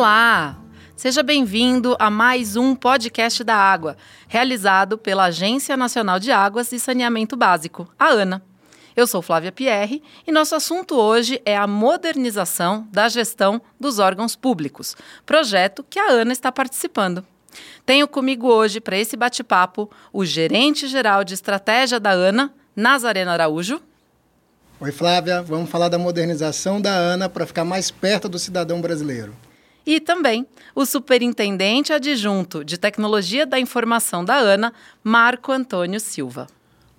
Olá! Seja bem-vindo a mais um podcast da água, realizado pela Agência Nacional de Águas e Saneamento Básico, a ANA. Eu sou Flávia Pierre e nosso assunto hoje é a modernização da gestão dos órgãos públicos, projeto que a ANA está participando. Tenho comigo hoje, para esse bate-papo, o gerente geral de estratégia da ANA, Nazareno Araújo. Oi, Flávia. Vamos falar da modernização da ANA para ficar mais perto do cidadão brasileiro. E também o superintendente adjunto de tecnologia da informação da ANA, Marco Antônio Silva.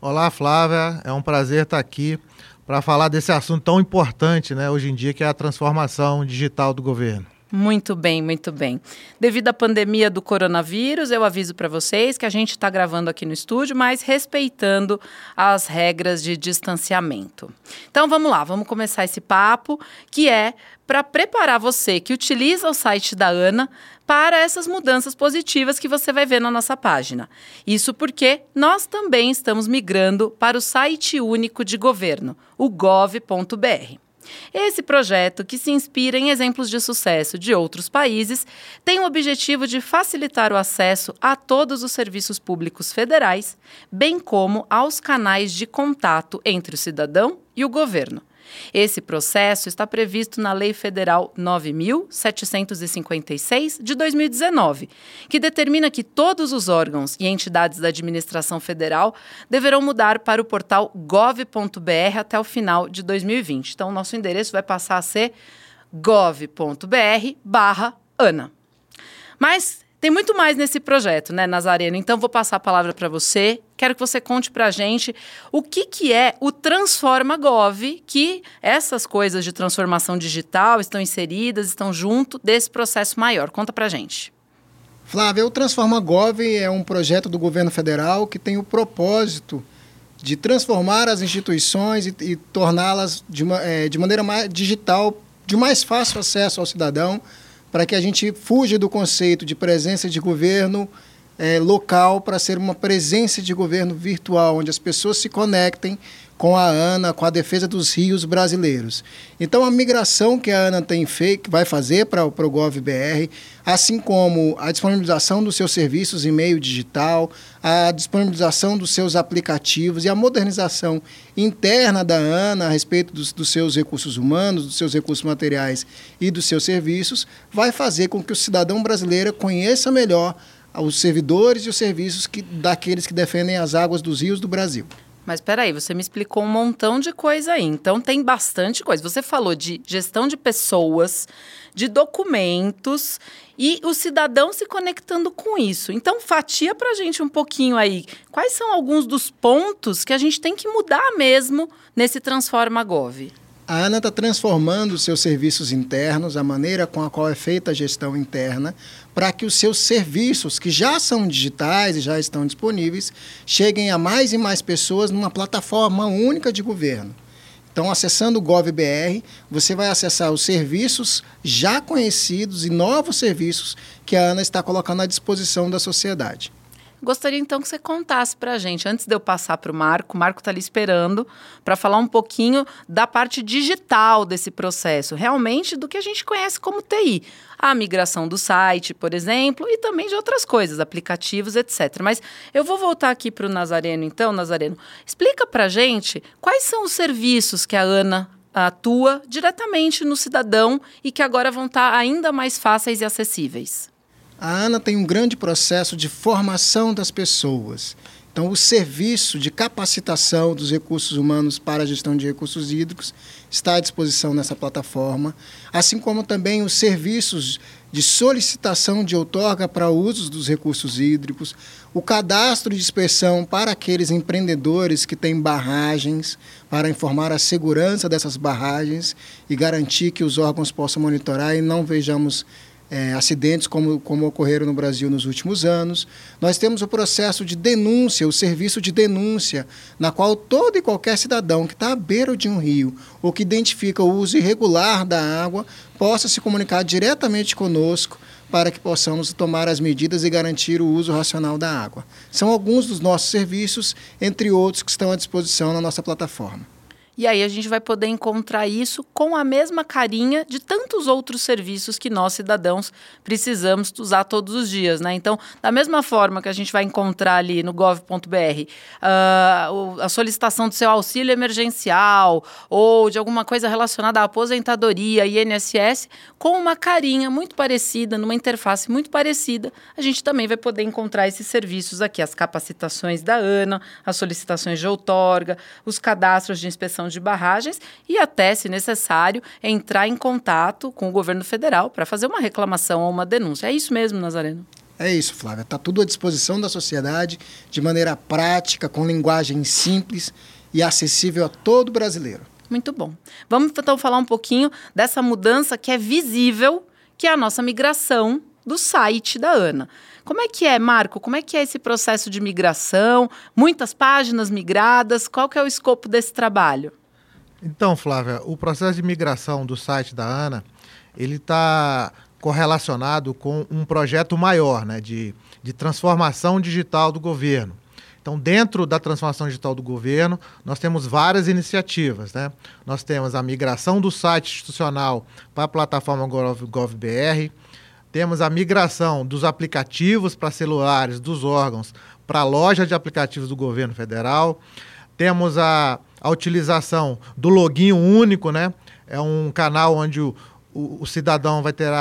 Olá, Flávia. É um prazer estar aqui para falar desse assunto tão importante, né, hoje em dia, que é a transformação digital do governo. Muito bem, muito bem. Devido à pandemia do coronavírus, eu aviso para vocês que a gente está gravando aqui no estúdio, mas respeitando as regras de distanciamento. Então vamos lá, vamos começar esse papo que é para preparar você que utiliza o site da Ana para essas mudanças positivas que você vai ver na nossa página. Isso porque nós também estamos migrando para o site único de governo, o gov.br. Esse projeto, que se inspira em exemplos de sucesso de outros países, tem o objetivo de facilitar o acesso a todos os serviços públicos federais, bem como aos canais de contato entre o cidadão e o governo. Esse processo está previsto na Lei Federal 9.756 de 2019, que determina que todos os órgãos e entidades da administração federal deverão mudar para o portal gov.br até o final de 2020. Então, nosso endereço vai passar a ser gov.br/ana. Mas tem muito mais nesse projeto, né, Nazareno? Então vou passar a palavra para você. Quero que você conte para a gente o que, que é o Transforma Gov, que essas coisas de transformação digital estão inseridas, estão junto desse processo maior. Conta para a gente. Flávia, o Transforma Gov é um projeto do governo federal que tem o propósito de transformar as instituições e, e torná-las de, é, de maneira mais digital, de mais fácil acesso ao cidadão, para que a gente fuja do conceito de presença de governo é, local para ser uma presença de governo virtual, onde as pessoas se conectem com a ANA, com a defesa dos rios brasileiros. Então, a migração que a ANA tem feito, vai fazer para o GovBR, assim como a disponibilização dos seus serviços em meio digital, a disponibilização dos seus aplicativos e a modernização interna da ANA a respeito dos, dos seus recursos humanos, dos seus recursos materiais e dos seus serviços, vai fazer com que o cidadão brasileiro conheça melhor os servidores e os serviços que, daqueles que defendem as águas dos rios do Brasil. Mas peraí, você me explicou um montão de coisa aí. Então tem bastante coisa. Você falou de gestão de pessoas, de documentos e o cidadão se conectando com isso. Então fatia para a gente um pouquinho aí. Quais são alguns dos pontos que a gente tem que mudar mesmo nesse Transforma Gov? A ANA está transformando os seus serviços internos, a maneira com a qual é feita a gestão interna, para que os seus serviços, que já são digitais e já estão disponíveis, cheguem a mais e mais pessoas numa plataforma única de governo. Então, acessando o GovBR, você vai acessar os serviços já conhecidos e novos serviços que a ANA está colocando à disposição da sociedade. Gostaria então que você contasse para a gente, antes de eu passar para o Marco, o Marco está ali esperando para falar um pouquinho da parte digital desse processo, realmente do que a gente conhece como TI. A migração do site, por exemplo, e também de outras coisas, aplicativos, etc. Mas eu vou voltar aqui para o Nazareno, então, Nazareno. Explica para a gente quais são os serviços que a Ana atua diretamente no cidadão e que agora vão estar tá ainda mais fáceis e acessíveis. A ANA tem um grande processo de formação das pessoas. Então, o serviço de capacitação dos recursos humanos para a gestão de recursos hídricos está à disposição nessa plataforma, assim como também os serviços de solicitação de outorga para usos dos recursos hídricos, o cadastro de inspeção para aqueles empreendedores que têm barragens, para informar a segurança dessas barragens e garantir que os órgãos possam monitorar e não vejamos é, acidentes como, como ocorreram no Brasil nos últimos anos. Nós temos o processo de denúncia, o serviço de denúncia, na qual todo e qualquer cidadão que está à beira de um rio ou que identifica o uso irregular da água possa se comunicar diretamente conosco para que possamos tomar as medidas e garantir o uso racional da água. São alguns dos nossos serviços, entre outros que estão à disposição na nossa plataforma. E aí a gente vai poder encontrar isso com a mesma carinha de tantos outros serviços que nós, cidadãos, precisamos usar todos os dias, né? Então, da mesma forma que a gente vai encontrar ali no gov.br uh, ah, a solicitação do seu auxílio emergencial ou de alguma coisa relacionada à aposentadoria, INSS, com uma carinha muito parecida, numa interface muito parecida, a gente também vai poder encontrar esses serviços aqui, as capacitações da ANA, as solicitações de outorga, os cadastros de inspeção de barragens e até, se necessário, entrar em contato com o governo federal para fazer uma reclamação ou uma denúncia. É isso mesmo, Nazareno? É isso, Flávia. Está tudo à disposição da sociedade de maneira prática, com linguagem simples e acessível a todo brasileiro. Muito bom. Vamos então falar um pouquinho dessa mudança que é visível, que é a nossa migração do site da ANA. Como é que é, Marco? Como é que é esse processo de migração? Muitas páginas migradas? Qual que é o escopo desse trabalho? Então, Flávia, o processo de migração do site da ANA, ele está correlacionado com um projeto maior, né, de, de transformação digital do governo. Então, dentro da transformação digital do governo, nós temos várias iniciativas. Né? Nós temos a migração do site institucional para a plataforma GovBR, temos a migração dos aplicativos para celulares dos órgãos para a loja de aplicativos do governo federal, temos a a utilização do login único, né? É um canal onde o, o, o cidadão vai ter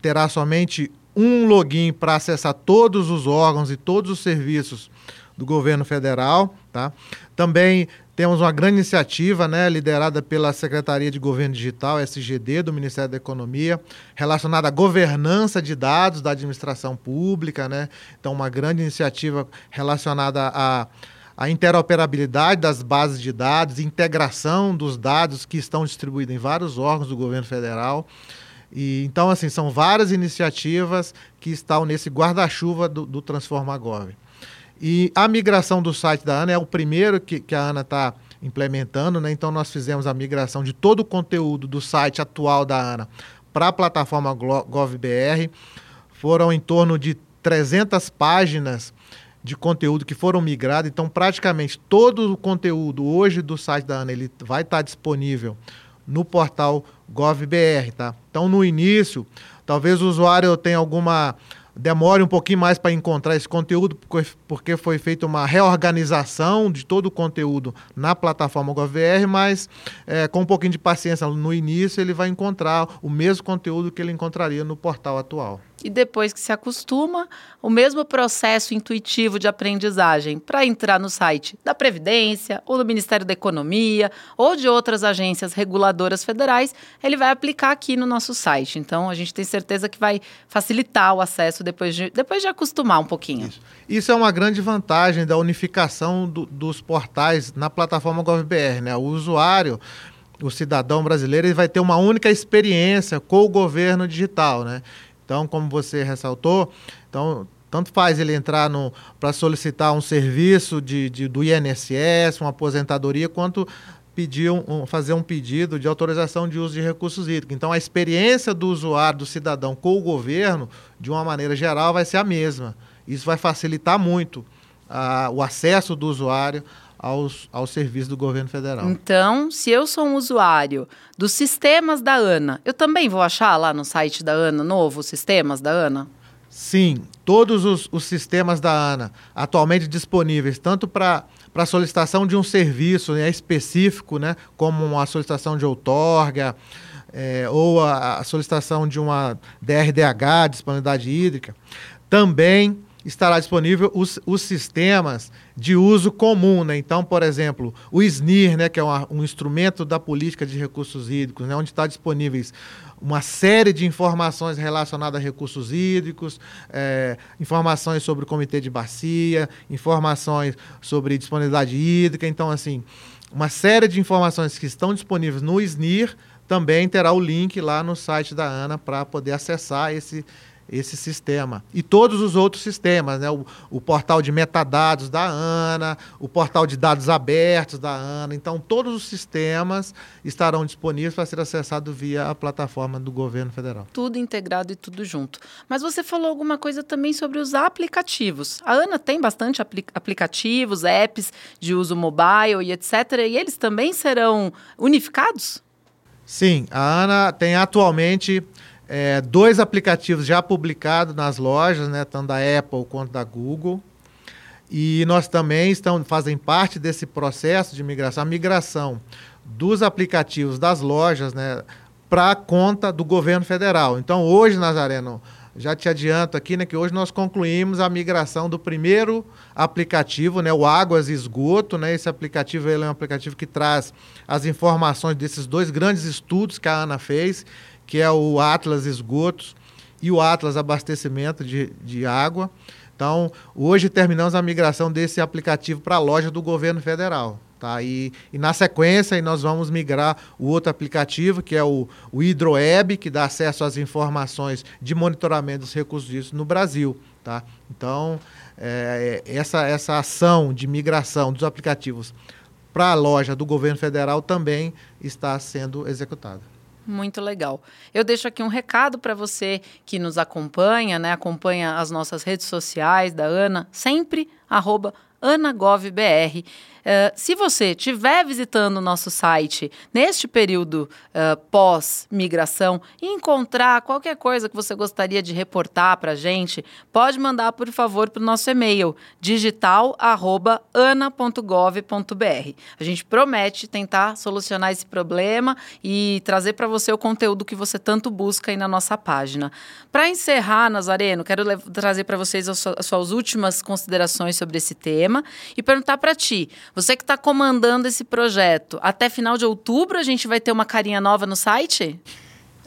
terá somente um login para acessar todos os órgãos e todos os serviços do governo federal, tá? Também temos uma grande iniciativa, né, liderada pela Secretaria de Governo Digital, SGD, do Ministério da Economia, relacionada à governança de dados da administração pública, né? Então, uma grande iniciativa relacionada a a interoperabilidade das bases de dados, integração dos dados que estão distribuídos em vários órgãos do governo federal. E, então, assim, são várias iniciativas que estão nesse guarda-chuva do, do Transforma Gov. E a migração do site da ANA é o primeiro que, que a ANA está implementando, né? Então, nós fizemos a migração de todo o conteúdo do site atual da ANA para a plataforma GovBR. Foram em torno de 300 páginas de conteúdo que foram migrados. Então, praticamente todo o conteúdo hoje do site da ANA ele vai estar disponível no portal GovBR, tá? Então, no início, talvez o usuário tenha alguma demore um pouquinho mais para encontrar esse conteúdo, porque foi feita uma reorganização de todo o conteúdo na plataforma GovBR, mas é, com um pouquinho de paciência no início, ele vai encontrar o mesmo conteúdo que ele encontraria no portal atual e depois que se acostuma, o mesmo processo intuitivo de aprendizagem para entrar no site da Previdência, ou do Ministério da Economia, ou de outras agências reguladoras federais, ele vai aplicar aqui no nosso site. Então, a gente tem certeza que vai facilitar o acesso depois de, depois de acostumar um pouquinho. Isso, Isso é uma grande vantagem da unificação do, dos portais na plataforma GovBR. Né? O usuário o cidadão brasileiro ele vai ter uma única experiência com o governo digital, né? Então, como você ressaltou, então, tanto faz ele entrar para solicitar um serviço de, de, do INSS, uma aposentadoria, quanto pedir um, fazer um pedido de autorização de uso de recursos hídricos. Então, a experiência do usuário, do cidadão com o governo, de uma maneira geral, vai ser a mesma. Isso vai facilitar muito a, o acesso do usuário aos, aos serviços do governo federal. Então, se eu sou um usuário dos sistemas da ANA, eu também vou achar lá no site da ANA novo os sistemas da ANA? Sim, todos os, os sistemas da ANA atualmente disponíveis, tanto para para solicitação de um serviço né, específico, né, como a solicitação de outorga, é, ou a, a, solicitação de uma DRDH, disponibilidade hídrica, também estará disponível os, os sistemas de uso comum. Né? Então, por exemplo, o SNIR, né, que é uma, um instrumento da política de recursos hídricos, né, onde está disponíveis uma série de informações relacionadas a recursos hídricos, é, informações sobre o comitê de bacia, informações sobre disponibilidade hídrica. Então, assim, uma série de informações que estão disponíveis no SNIR também terá o link lá no site da ANA para poder acessar esse, esse sistema. E todos os outros sistemas, né? O, o, portal de metadados da ANA, o portal de dados abertos da ANA. Então, todos os sistemas estarão disponíveis para ser acessado via a plataforma do governo federal. Tudo integrado e tudo junto. Mas você falou alguma coisa também sobre os aplicativos. A ANA tem bastante apli aplicativos, apps de uso mobile e etc. E eles também serão unificados? Sim, a ANA tem atualmente é, dois aplicativos já publicados nas lojas, né, tanto da Apple quanto da Google. E nós também estamos, fazem parte desse processo de migração, a migração dos aplicativos das lojas né, para a conta do governo federal. Então, hoje, Nazareno, já te adianto aqui né, que hoje nós concluímos a migração do primeiro aplicativo, né, o Águas e Esgoto. Né, esse aplicativo ele é um aplicativo que traz as informações desses dois grandes estudos que a Ana fez que é o Atlas Esgotos e o Atlas Abastecimento de, de Água. Então, hoje terminamos a migração desse aplicativo para a loja do governo federal. Tá? E, e, na sequência nós vamos migrar o outro aplicativo, que é o, o HidroWeb, que dá acesso às informações de monitoramento dos recursos disso no Brasil. Tá? Então, é, essa, essa ação de migração dos aplicativos para a loja do governo federal também está sendo executada. Muito legal. Eu deixo aqui um recado para você que nos acompanha, né? Acompanha as nossas redes sociais da Ana, sempre arroba anagovbr. Uh, se você estiver visitando o nosso site neste período uh, pós-migração e encontrar qualquer coisa que você gostaria de reportar para a gente, pode mandar, por favor, para o nosso e-mail digital.ana.gov.br. A gente promete tentar solucionar esse problema e trazer para você o conteúdo que você tanto busca aí na nossa página. Para encerrar, Nazareno, quero trazer para vocês as suas últimas considerações sobre esse tema e perguntar para ti. Você que está comandando esse projeto, até final de outubro a gente vai ter uma carinha nova no site?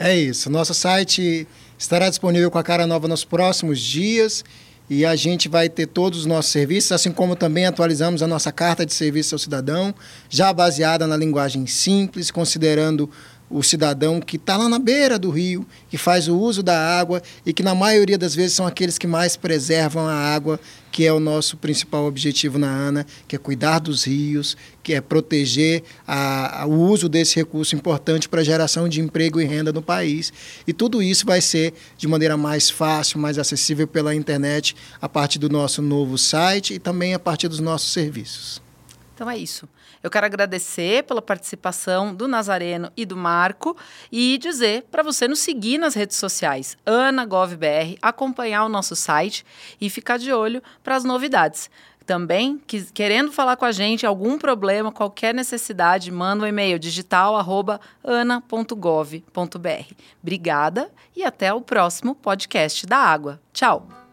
É isso. Nosso site estará disponível com a cara nova nos próximos dias e a gente vai ter todos os nossos serviços, assim como também atualizamos a nossa carta de serviço ao cidadão, já baseada na linguagem simples, considerando o cidadão que está lá na beira do rio, que faz o uso da água e que na maioria das vezes são aqueles que mais preservam a água, que é o nosso principal objetivo na ANA, que é cuidar dos rios, que é proteger a, a, o uso desse recurso importante para a geração de emprego e renda no país. E tudo isso vai ser de maneira mais fácil, mais acessível pela internet, a partir do nosso novo site e também a partir dos nossos serviços. Então é isso. Eu quero agradecer pela participação do Nazareno e do Marco e dizer para você nos seguir nas redes sociais, AnaGovBR, acompanhar o nosso site e ficar de olho para as novidades. Também, que, querendo falar com a gente, algum problema, qualquer necessidade, manda um e-mail digital@ana.gov.br. Obrigada e até o próximo podcast da Água. Tchau!